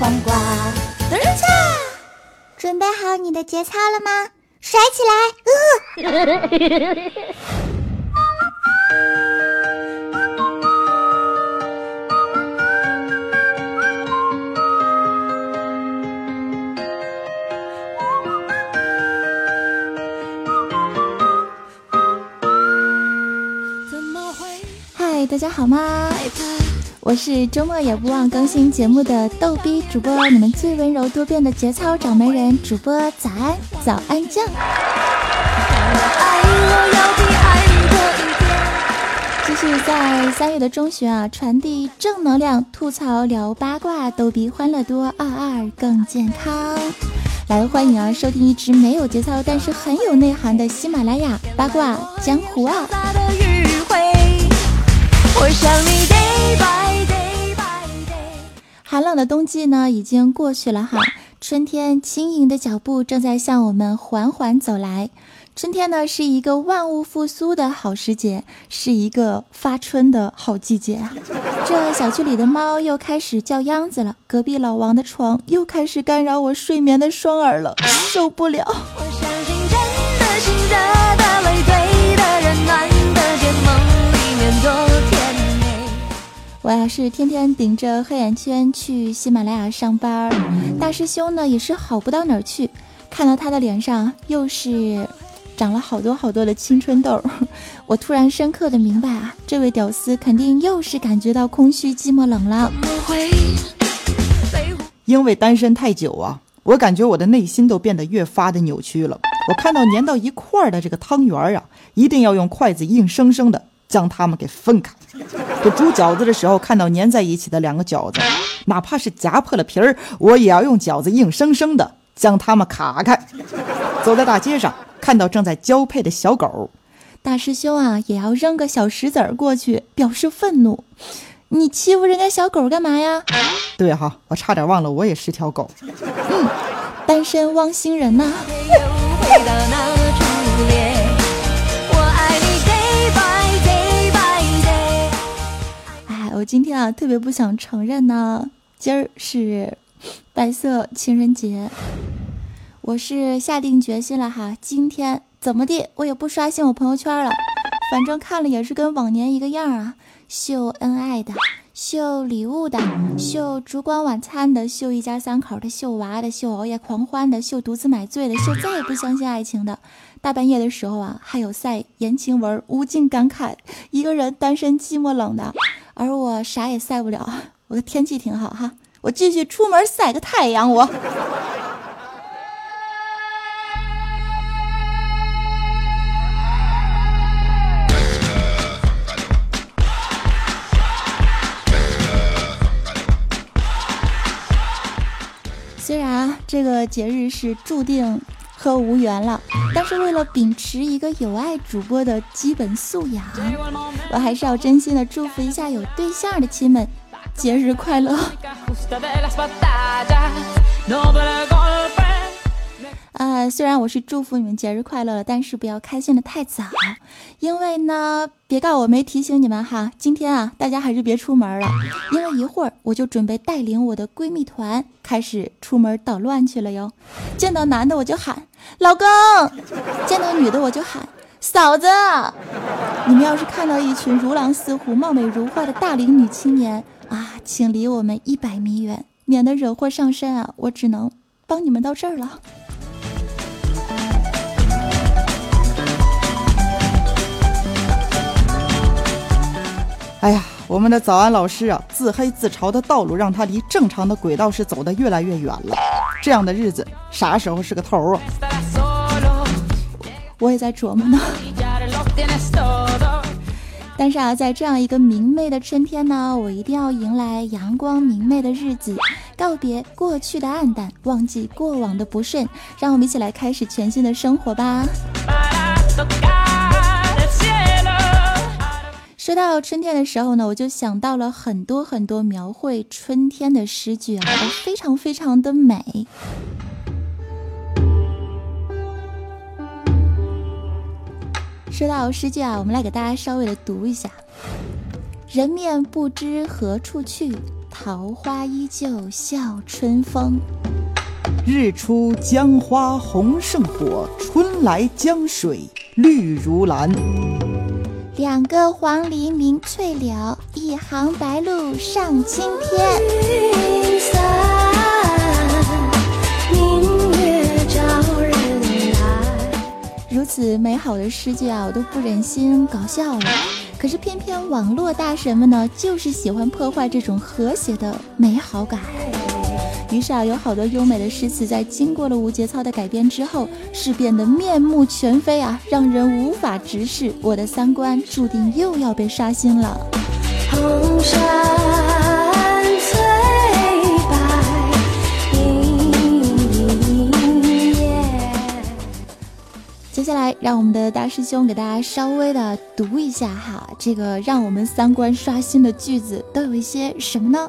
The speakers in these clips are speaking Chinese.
黄瓜，准备好你的节操了吗？甩起来！呃嗨，大家好吗？我是周末也不忘更新节目的逗逼主播，你们最温柔多变的节操掌门人主播，早安，早安酱。继续在三月的中旬啊，传递正能量，吐槽聊八卦，逗比欢乐多，二二更健康。来，欢迎啊，收听一直没有节操，但是很有内涵的喜马拉雅八卦江湖啊。寒冷的冬季呢，已经过去了哈，春天轻盈的脚步正在向我们缓缓走来。春天呢，是一个万物复苏的好时节，是一个发春的好季节啊。这小区里的猫又开始叫秧子了，隔壁老王的床又开始干扰我睡眠的双耳了，受不了。我相信真的心脏我要是天天顶着黑眼圈去喜马拉雅上班，大师兄呢也是好不到哪儿去。看到他的脸上又是长了好多好多的青春痘，我突然深刻的明白啊，这位屌丝肯定又是感觉到空虚、寂寞、冷了。因为单身太久啊，我感觉我的内心都变得越发的扭曲了。我看到粘到一块儿的这个汤圆啊，一定要用筷子硬生生的将它们给分开。这煮饺子的时候，看到粘在一起的两个饺子，哪怕是夹破了皮儿，我也要用饺子硬生生的将它们卡开。走在大街上，看到正在交配的小狗，大师兄啊，也要扔个小石子儿过去表示愤怒。你欺负人家小狗干嘛呀？对哈，我差点忘了，我也是条狗。嗯，单身汪星人呐。我今天啊，特别不想承认呢。今儿是白色情人节，我是下定决心了哈。今天怎么地，我也不刷新我朋友圈了。反正看了也是跟往年一个样啊，秀恩爱的，秀礼物的，秀烛光晚餐的，秀一家三口的，秀娃的，秀熬夜狂欢的，秀独自买醉的，秀再也不相信爱情的。大半夜的时候啊，还有晒言情文，无尽感慨，一个人单身寂寞冷的。而我啥也晒不了，我的天气挺好哈，我继续出门晒个太阳。我，虽然这个节日是注定。和无缘了，但是为了秉持一个有爱主播的基本素养，我还是要真心的祝福一下有对象的亲们，节日快乐。呃，虽然我是祝福你们节日快乐了，但是不要开心的太早，因为呢，别告我没提醒你们哈。今天啊，大家还是别出门了，因为一会儿我就准备带领我的闺蜜团开始出门捣乱去了哟。见到男的我就喊老公，见到女的我就喊嫂子。你们要是看到一群如狼似虎、貌美如花的大龄女青年啊，请离我们一百米远，免得惹祸上身啊！我只能帮你们到这儿了。哎呀，我们的早安老师啊，自黑自嘲的道路让他离正常的轨道是走得越来越远了。这样的日子啥时候是个头啊？我也在琢磨呢。但是啊，在这样一个明媚的春天呢，我一定要迎来阳光明媚的日子，告别过去的暗淡，忘记过往的不顺，让我们一起来开始全新的生活吧。说到春天的时候呢，我就想到了很多很多描绘春天的诗句啊，都非常非常的美。说到诗句啊，我们来给大家稍微的读一下：人面不知何处去，桃花依旧笑春风。日出江花红胜火，春来江水绿如蓝。两个黄鹂鸣翠柳，一行白鹭上青天。如此美好的诗句啊，我都不忍心搞笑了。可是偏偏网络大神们呢，就是喜欢破坏这种和谐的美好感。于是啊，有好多优美的诗词在经过了无节操的改编之后，是变得面目全非啊，让人无法直视。我的三观注定又要被刷新了。红山。接下来，让我们的大师兄给大家稍微的读一下哈，这个让我们三观刷新的句子都有一些什么呢？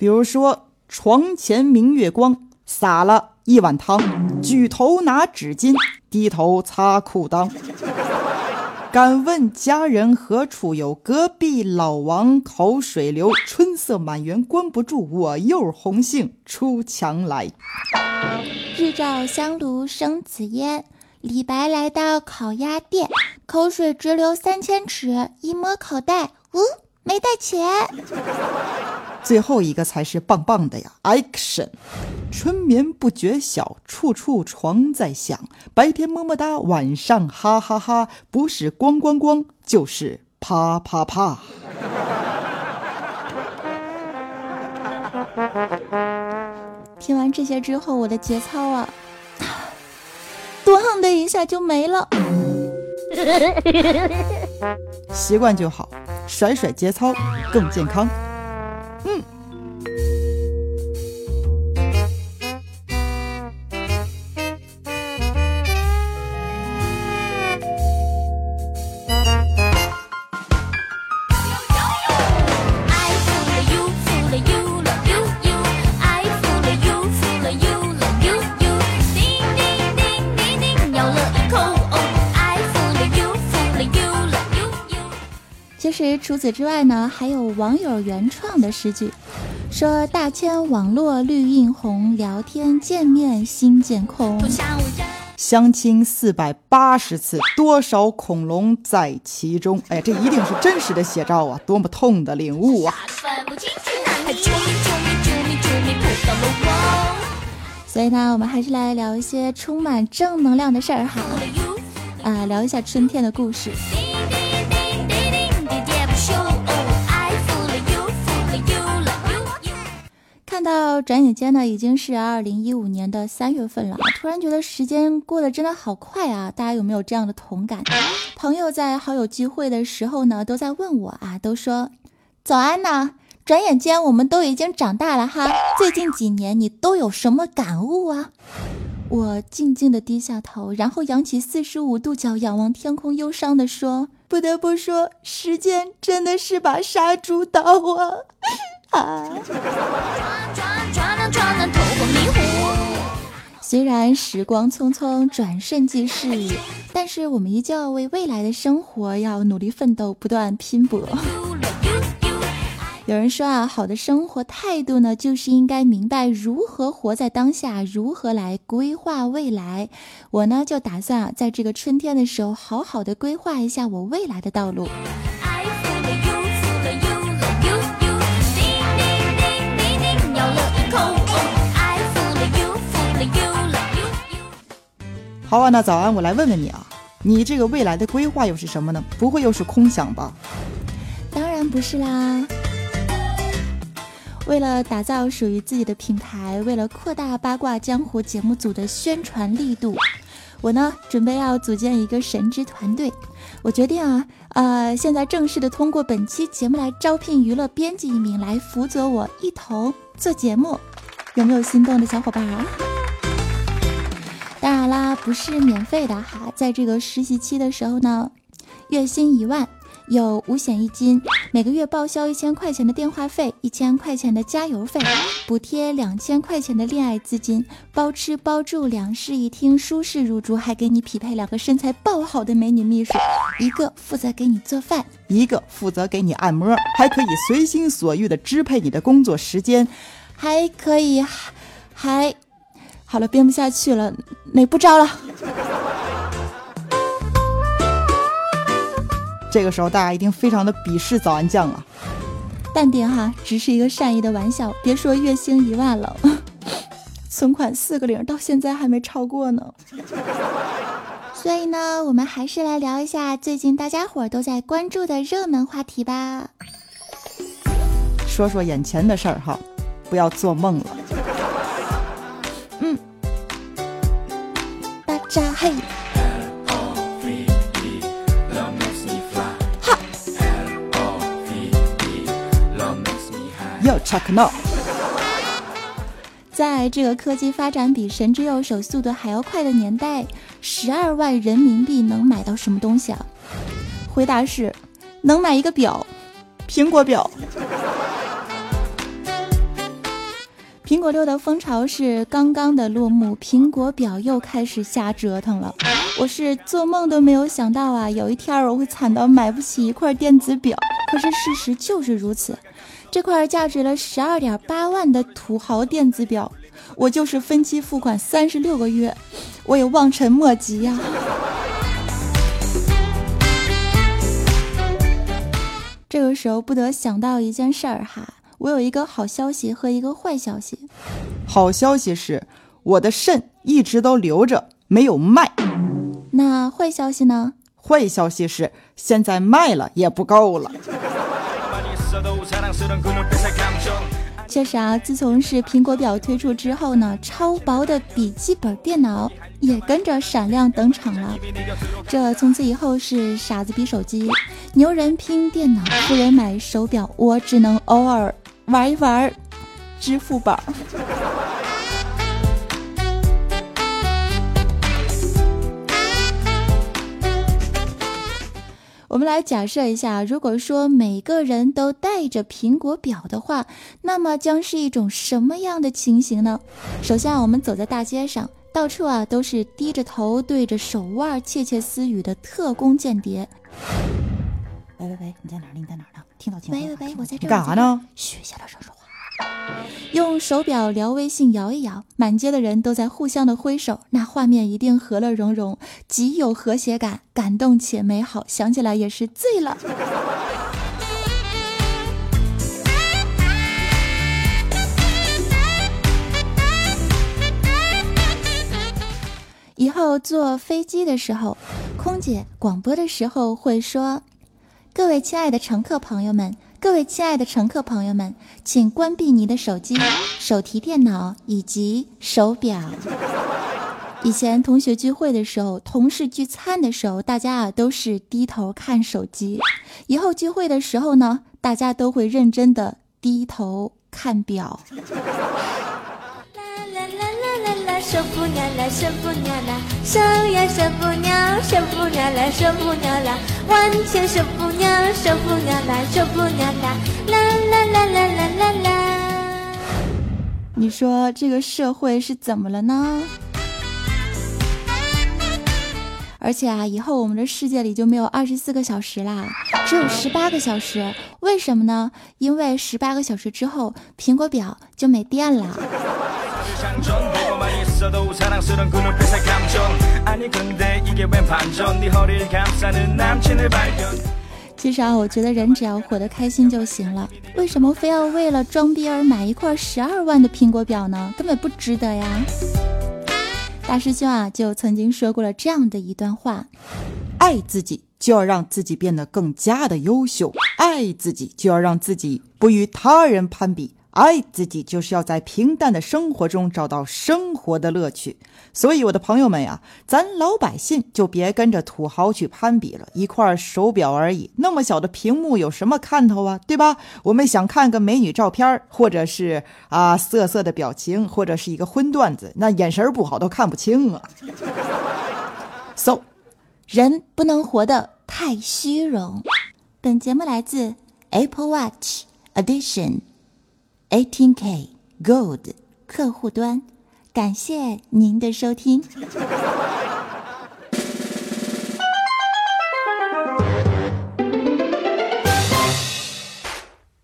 比如说，床前明月光，洒了一碗汤，举头拿纸巾，低头擦裤裆。敢问佳人何处有？隔壁老王口水流。春色满园关不住，我又红杏出墙来。日照香炉生紫烟，李白来到烤鸭店，口水直流三千尺，一摸口袋，呜，没带钱。最后一个才是棒棒的呀！Action，春眠不觉晓，处处床在响。白天么么哒，晚上哈哈哈，不是咣咣咣，就是啪啪啪。听完这些之后，我的节操啊，咣的一下就没了。习惯就好，甩甩节操更健康。此之外呢，还有网友原创的诗句，说大千网络绿映红，聊天见面心渐空。相亲四百八十次，多少恐龙在其中？哎，这一定是真实的写照啊！多么痛的领悟啊！所以呢，我们还是来聊一些充满正能量的事儿哈，啊，聊一下春天的故事。到转眼间呢，已经是二零一五年的三月份了，突然觉得时间过得真的好快啊！大家有没有这样的同感？朋友在好友聚会的时候呢，都在问我啊，都说早安呢。转眼间我们都已经长大了哈，最近几年你都有什么感悟啊？我静静的低下头，然后扬起四十五度角仰望天空，忧伤的说：不得不说，时间真的是把杀猪刀啊！虽然时光匆匆，转瞬即逝，但是我们依旧要为未来的生活要努力奋斗，不断拼搏。有人说啊，好的生活态度呢，就是应该明白如何活在当下，如何来规划未来。我呢，就打算啊，在这个春天的时候，好好的规划一下我未来的道路。好啊，那早安，我来问问你啊，你这个未来的规划又是什么呢？不会又是空想吧？当然不是啦。为了打造属于自己的品牌，为了扩大八卦江湖节目组的宣传力度，我呢准备要组建一个神之团队。我决定啊，呃，现在正式的通过本期节目来招聘娱乐编辑一名来辅佐我一同做节目，有没有心动的小伙伴啊？啦，不是免费的哈，在这个实习期的时候呢，月薪一万，有五险一金，每个月报销一千块钱的电话费，一千块钱的加油费，补贴两千块钱的恋爱资金，包吃包住，两室一厅，舒适入住，还给你匹配两个身材爆好的美女秘书，一个负责给你做饭，一个负责给你按摩，还可以随心所欲的支配你的工作时间，还可以还。好了，编不下去了，那不招了。这个时候大家一定非常的鄙视早安酱啊！淡定哈，只是一个善意的玩笑。别说月薪一万了，存款四个零到现在还没超过呢。所以呢，我们还是来聊一下最近大家伙都在关注的热门话题吧。说说眼前的事儿哈，不要做梦了。扎嘿，哈，要 check now。在这个科技发展比神之右手速度还要快的年代，十二万人民币能买到什么东西啊？回答是，能买一个表，苹果表。苹果六的风潮是刚刚的落幕，苹果表又开始瞎折腾了。我是做梦都没有想到啊，有一天我会惨到买不起一块电子表。可是事实就是如此，这块价值了十二点八万的土豪电子表，我就是分期付款三十六个月，我也望尘莫及呀。这个时候不得想到一件事儿哈。我有一个好消息和一个坏消息。好消息是，我的肾一直都留着，没有卖。那坏消息呢？坏消息是，现在卖了也不够了。确实啊，自从是苹果表推出之后呢，超薄的笔记本电脑也跟着闪亮登场了。这从此以后是傻子比手机，牛人拼电脑，富人买手表，我只能偶尔。玩一玩支付宝。我们来假设一下，如果说每个人都带着苹果表的话，那么将是一种什么样的情形呢？首先啊，我们走在大街上，到处啊都是低着头对着手腕窃窃私语的特工间谍。喂喂喂，你在哪儿？你在哪儿呢？听到听喂喂喂，我在这。干啥呢？嘘，小点声说话。用手表聊微信，摇一摇，满街的人都在互相的挥手，那画面一定和乐融融，极有和谐感，感动且美好，想起来也是醉了。以后坐飞机的时候，空姐广播的时候会说。各位亲爱的乘客朋友们，各位亲爱的乘客朋友们，请关闭你的手机、手提电脑以及手表。以前同学聚会的时候，同事聚餐的时候，大家啊都是低头看手机。以后聚会的时候呢，大家都会认真的低头看表。手扶娘啦，手扶娘啦，手呀手扶娘，手扶娘啦，手扶娘啦，万千手扶娘，手扶娘啦，手扶娘啦，啦啦啦啦啦啦啦。你说这个社会是怎么了呢？而且啊，以后我们的世界里就没有二十四个小时啦，只有十八个小时。为什么呢？因为十八个小时之后，苹果表就没电了。其实啊，我觉得人只要活得开心就行了。为什么非要为了装逼而买一块十二万的苹果表呢？根本不值得呀！大师兄啊，就曾经说过了这样的一段话：爱自己就要让自己变得更加的优秀，爱自己就要让自己不与他人攀比。爱自己就是要在平淡的生活中找到生活的乐趣，所以我的朋友们呀，咱老百姓就别跟着土豪去攀比了。一块手表而已，那么小的屏幕有什么看头啊？对吧？我们想看个美女照片，或者是啊色色的表情，或者是一个荤段子，那眼神不好都看不清啊。So，人不能活得太虚荣。本节目来自 Apple Watch Edition 18K Gold 客户端，感谢您的收听。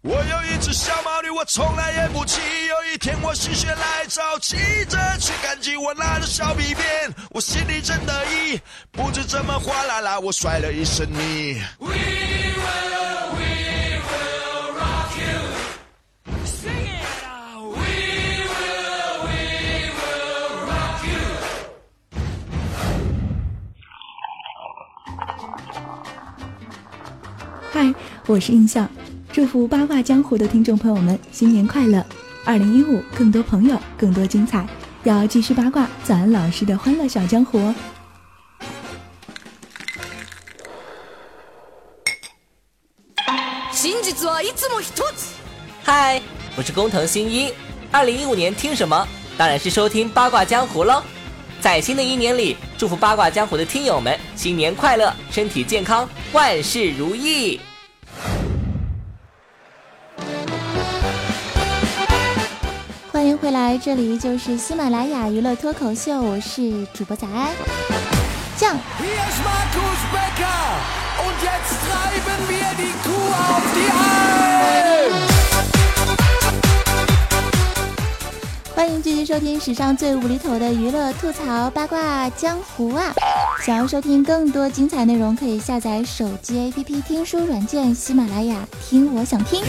我有一只小毛驴，我从来也不骑。有一天我心血来潮，骑着去赶集，我拿着小皮鞭，我心里真得意。不知怎么哗啦啦，我摔了一身泥。We 嗨，我是印象，祝福八卦江湖的听众朋友们新年快乐！二零一五，更多朋友，更多精彩，要继续八卦早安老师的欢乐小江湖哦。真実はいつも一つ。嗨，我是工藤新一。二零一五年听什么？当然是收听八卦江湖喽。在新的一年里，祝福八卦江湖的听友们新年快乐，身体健康，万事如意。 回来，这里就是喜马拉雅娱乐脱口秀，我是主播早安酱。欢迎继续收听史上最无厘头的娱乐吐槽八卦江湖啊！想要收听更多精彩内容，可以下载手机 APP 听书软件喜马拉雅听我想听。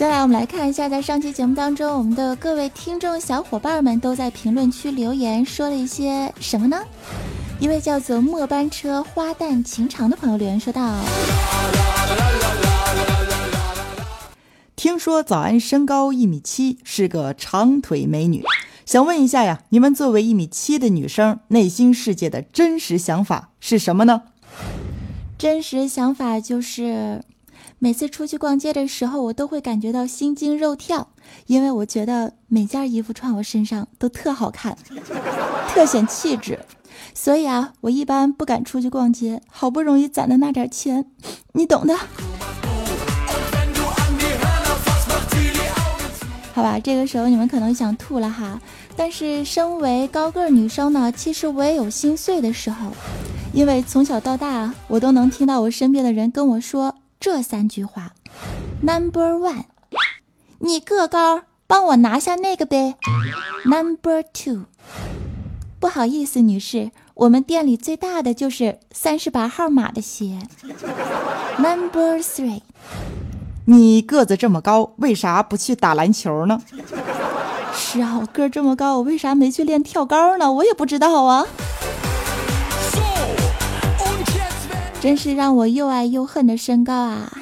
接下来我们来看一下，在上期节目当中，我们的各位听众小伙伴们都在评论区留言说了一些什么呢？一位叫做末班车花旦情长的朋友留言说道。听说早安身高一米七，是个长腿美女，想问一下呀，你们作为一米七的女生，内心世界的真实想法是什么呢？真实想法就是，每次出去逛街的时候，我都会感觉到心惊肉跳，因为我觉得每件衣服穿我身上都特好看，特显气质。所以啊，我一般不敢出去逛街，好不容易攒的那点钱，你懂的。好吧，这个时候你们可能想吐了哈，但是身为高个儿女生呢，其实我也有心碎的时候，因为从小到大，我都能听到我身边的人跟我说这三句话：Number one，你个高，帮我拿下那个呗；Number two，不好意思，女士，我们店里最大的就是三十八号码的鞋；Number three。你个子这么高，为啥不去打篮球呢？是啊，我个儿这么高，我为啥没去练跳高呢？我也不知道啊。真是让我又爱又恨的身高啊！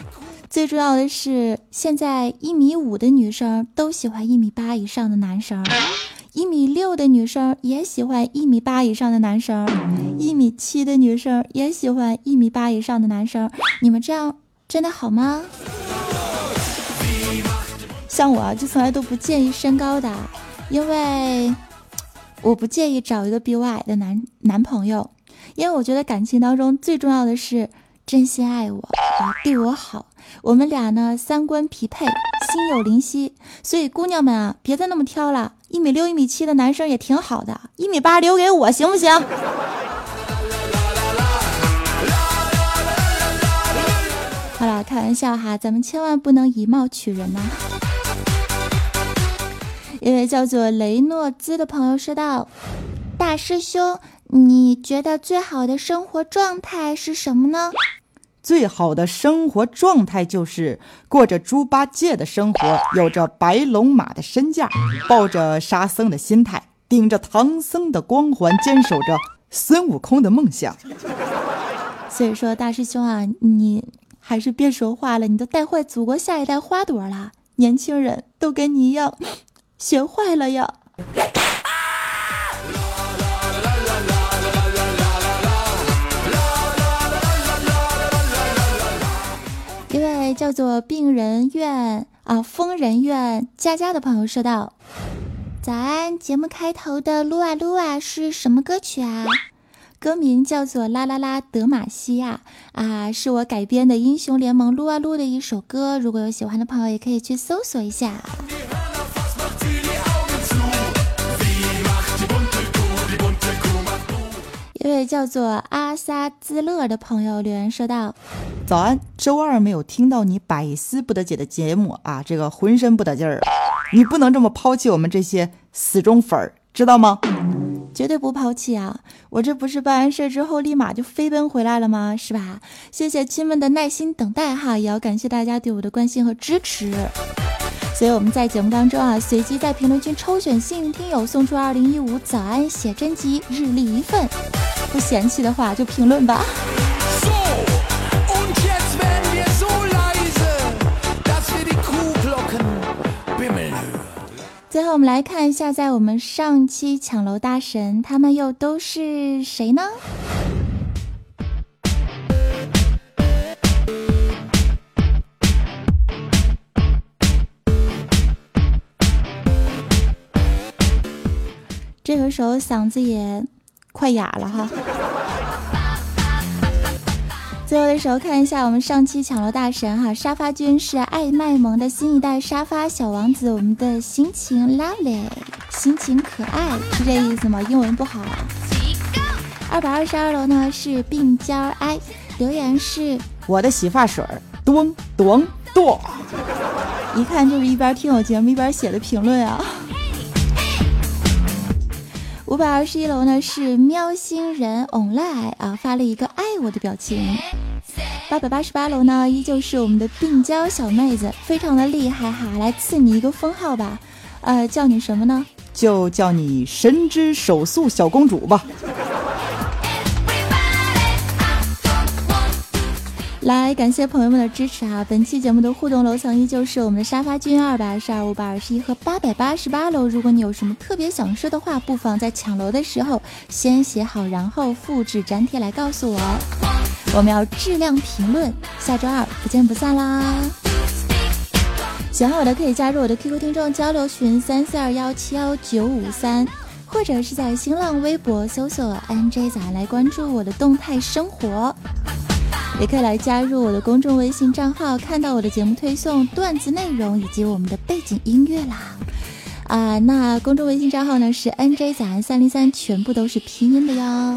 最重要的是，现在一米五的女生都喜欢一米八以上的男生，一米六的女生也喜欢一米八以上的男生，一米七的女生也喜欢一米八以上的男生。你们这样真的好吗？像我啊，就从来都不介意身高的，因为我不介意找一个比我矮的男男朋友，因为我觉得感情当中最重要的是真心爱我，啊，对我好。我们俩呢三观匹配，心有灵犀，所以姑娘们啊，别再那么挑了，一米六、一米七的男生也挺好的，一米八留给我行不行？好了，开玩笑哈，咱们千万不能以貌取人呐、一位叫做雷诺兹的朋友说道：“大师兄，你觉得最好的生活状态是什么呢？最好的生活状态就是过着猪八戒的生活，有着白龙马的身价，抱着沙僧的心态，顶着唐僧的光环，坚守着孙悟空的梦想。所以说，大师兄啊，你还是别说话了，你都带坏祖国下一代花朵了。年轻人都跟你一样，学坏了呀。”叫做病人院啊疯人院佳佳的朋友说道：“早安，节目开头的撸啊撸啊是什么歌曲啊？歌名叫做《啦啦啦德玛西亚》啊，是我改编的《英雄联盟》撸啊撸的一首歌。如果有喜欢的朋友，也可以去搜索一下。一位叫做阿萨兹勒的朋友留言说道：“早安，周二没有听到你百思不得解的节目啊，这个浑身不得劲儿。你不能这么抛弃我们这些死忠粉儿，知道吗？绝对不抛弃啊！我这不是办完事之后立马就飞奔回来了吗？是吧？谢谢亲们的耐心等待哈，也要感谢大家对我的关心和支持。所以我们在节目当中啊，随机在评论区抽选幸运听友，送出二零一五早安写真集日历一份。不嫌弃的话就评论吧。最后我们来看一下，在我们上期抢楼大神，他们又都是谁呢？这个时候嗓子也。快哑了哈！最后的时候看一下我们上期抢楼大神哈，沙发君是爱卖萌的新一代沙发小王子，我们的心情 lovely，心情可爱是这意思吗？英文不好。二百二十二楼呢是病娇哀，留言是我的洗发水，咚咚咚，一看就是一边听我节目一边写的评论啊。五百二十一楼呢是喵星人 online 啊发了一个爱我的表情。八百八十八楼呢依旧是我们的病娇小妹子，非常的厉害哈，来赐你一个封号吧，呃叫你什么呢？就叫你神之手速小公主吧。来，感谢朋友们的支持啊！本期节目的互动楼层依旧是我们的沙发君二百二十二、五百二十一和八百八十八楼。如果你有什么特别想说的话，不妨在抢楼的时候先写好，然后复制粘贴来告诉我。我们要质量评论，下周二不见不散啦！喜欢我的可以加入我的 QQ 听众交流群三四二幺七幺九五三，或者是在新浪微博搜索 NJ 仔来关注我的动态生活。也可以来加入我的公众微信账号，看到我的节目推送、段子内容以及我们的背景音乐啦。啊，那公众微信账号呢是 NJ 早安三零三，全部都是拼音的哟。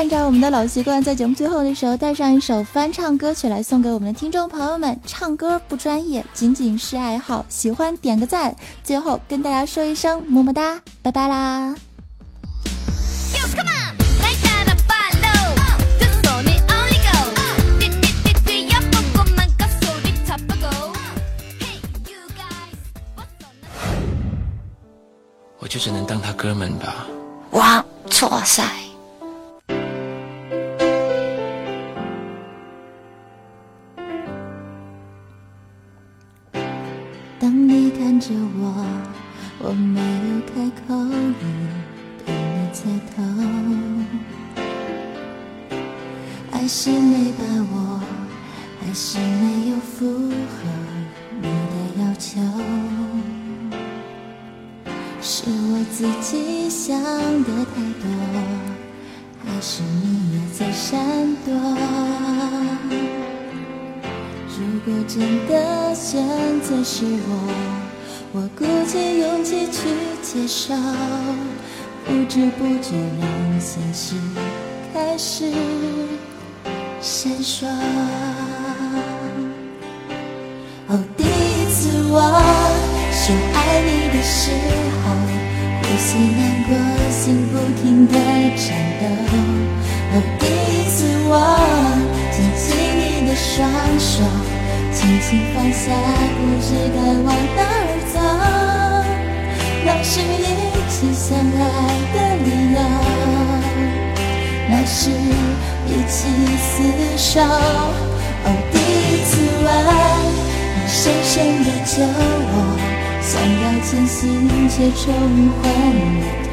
按照我们的老习惯，在节目最后的时候带上一首翻唱歌曲来送给我们的听众朋友们。唱歌不专业，仅仅是爱好，喜欢点个赞。最后跟大家说一声么么哒，拜拜啦！我就只能当他哥们吧。哇，错赛。我没有开口，你对你猜透，还是没把握，还是没有符合你的要求，是我自己想的太多，还是你也在闪躲？如果真的选择是我。我鼓起勇气去接受，不知不觉让现实开始闪烁。哦，第一次我说爱你的时候，呼吸难过，心不停地颤抖。哦，第一次我牵起你的双手，轻轻放下，不知该往哪那是一起相爱的理由，那是一起厮守。哦，第一次吻，你深深的酒我，想要清醒却冲昏了头。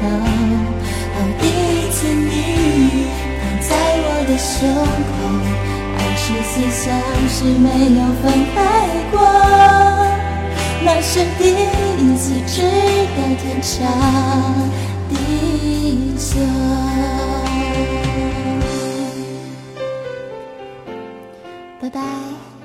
哦，第一次你躺在我的胸口，二十四小时没有分开过。那是第一次知道天长地久。拜拜。